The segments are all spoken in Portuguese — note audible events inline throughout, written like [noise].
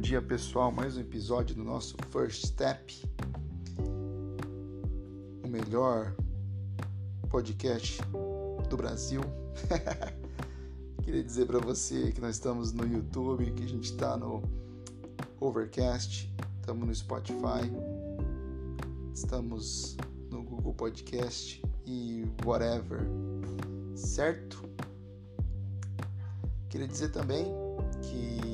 dia pessoal, mais um episódio do nosso First Step, o melhor podcast do Brasil. [laughs] Queria dizer para você que nós estamos no YouTube, que a gente está no Overcast, estamos no Spotify, estamos no Google Podcast e whatever, certo? Queria dizer também que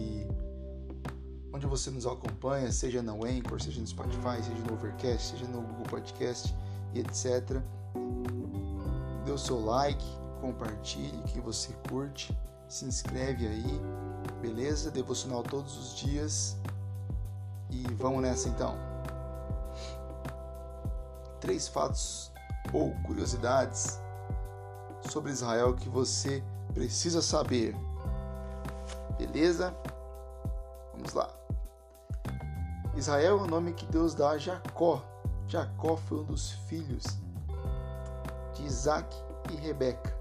onde você nos acompanha, seja no Anchor, seja no Spotify, seja no Overcast, seja no Google Podcast e etc. Dê o seu like, compartilhe que você curte, se inscreve aí, beleza? Devocional todos os dias. E vamos nessa então. Três fatos ou curiosidades sobre Israel que você precisa saber. Beleza? Vamos lá. Israel é o nome que Deus dá a Jacó. Jacó foi um dos filhos de Isaac e Rebeca.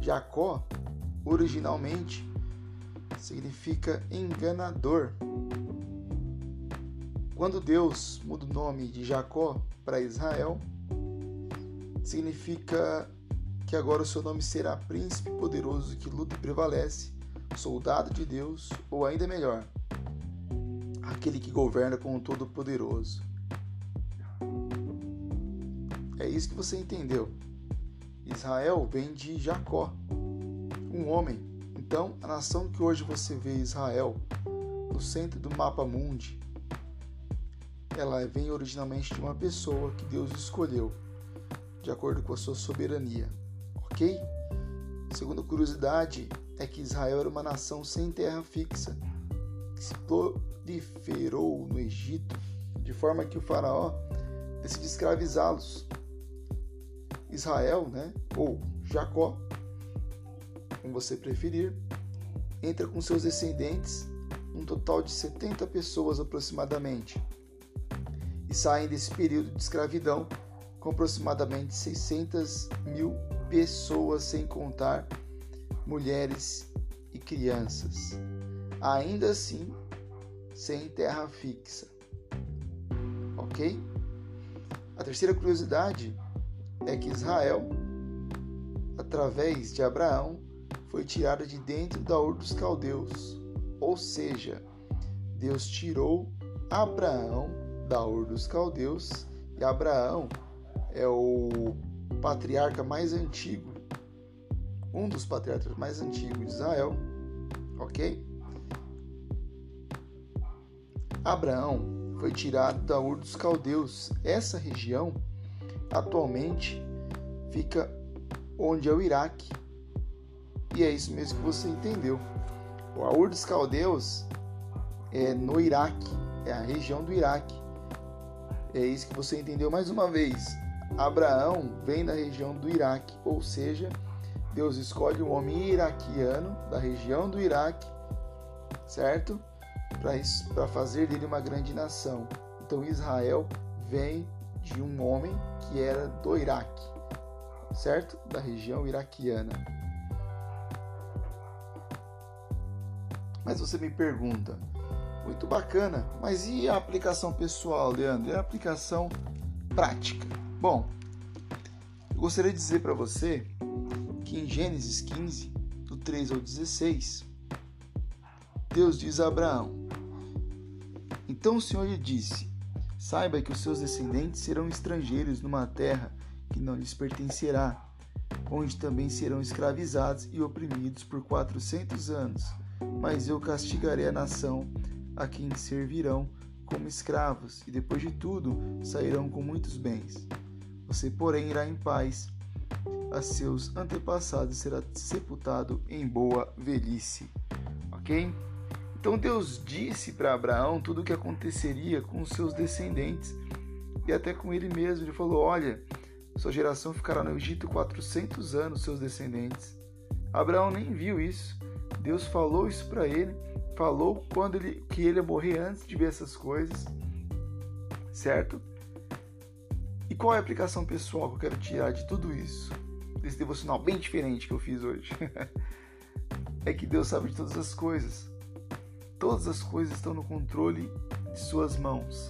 Jacó, originalmente, significa enganador. Quando Deus muda o nome de Jacó para Israel, significa que agora o seu nome será príncipe poderoso que luta e prevalece, soldado de Deus, ou ainda melhor, aquele que governa com o Todo-Poderoso. É isso que você entendeu. Israel vem de Jacó, um homem. Então, a nação que hoje você vê Israel no centro do mapa mundi, ela vem originalmente de uma pessoa que Deus escolheu, de acordo com a sua soberania. Ok? Segunda curiosidade é que Israel era uma nação sem terra fixa, se proliferou no Egito, de forma que o faraó decidiu escravizá-los. Israel, né, ou Jacó, como você preferir, entra com seus descendentes, um total de 70 pessoas aproximadamente, e saem desse período de escravidão com aproximadamente 600 mil pessoas, sem contar mulheres e crianças. Ainda assim, sem terra fixa. Ok? A terceira curiosidade é que Israel, através de Abraão, foi tirada de dentro da Ur dos Caldeus, ou seja, Deus tirou Abraão da Ur dos Caldeus e Abraão é o patriarca mais antigo, um dos patriarcas mais antigos de Israel, ok? Abraão foi tirado da Ur dos Caldeus. Essa região atualmente fica onde é o Iraque. E é isso mesmo que você entendeu. O Ur dos Caldeus é no Iraque, é a região do Iraque. É isso que você entendeu mais uma vez. Abraão vem da região do Iraque, ou seja, Deus escolhe um homem iraquiano da região do Iraque, certo? Para fazer dele uma grande nação. Então Israel vem de um homem que era do Iraque, certo? Da região iraquiana. Mas você me pergunta, muito bacana, mas e a aplicação pessoal, Leandro? E a aplicação prática? Bom, eu gostaria de dizer para você que em Gênesis 15, do 3 ao 16, Deus diz a Abraão: Então o Senhor lhe disse: Saiba que os seus descendentes serão estrangeiros numa terra que não lhes pertencerá, onde também serão escravizados e oprimidos por quatrocentos anos. Mas eu castigarei a nação a quem servirão como escravos, e depois de tudo sairão com muitos bens. Você, porém, irá em paz. A seus antepassados será sepultado em boa velhice. Ok? Então Deus disse para Abraão tudo o que aconteceria com os seus descendentes e até com ele mesmo. Ele falou: Olha, sua geração ficará no Egito 400 anos, seus descendentes. Abraão nem viu isso. Deus falou isso para ele, falou quando ele que ele ia morrer antes de ver essas coisas, certo? E qual é a aplicação pessoal que eu quero tirar de tudo isso? Desse devocional bem diferente que eu fiz hoje. [laughs] é que Deus sabe de todas as coisas. Todas as coisas estão no controle de Suas mãos.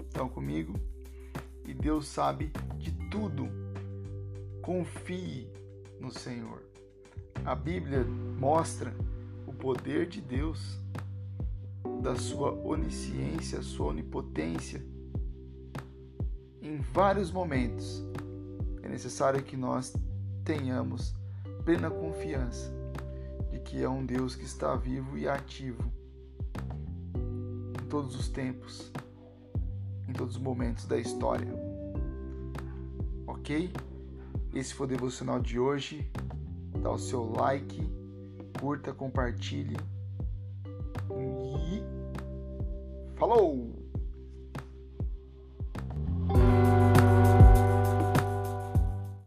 Estão comigo? E Deus sabe de tudo. Confie no Senhor. A Bíblia mostra o poder de Deus, da sua onisciência, sua onipotência. Em vários momentos é necessário que nós tenhamos plena confiança que é um Deus que está vivo e ativo em todos os tempos, em todos os momentos da história. Ok? Esse foi o devocional de hoje. Dá o seu like, curta, compartilhe. E falou!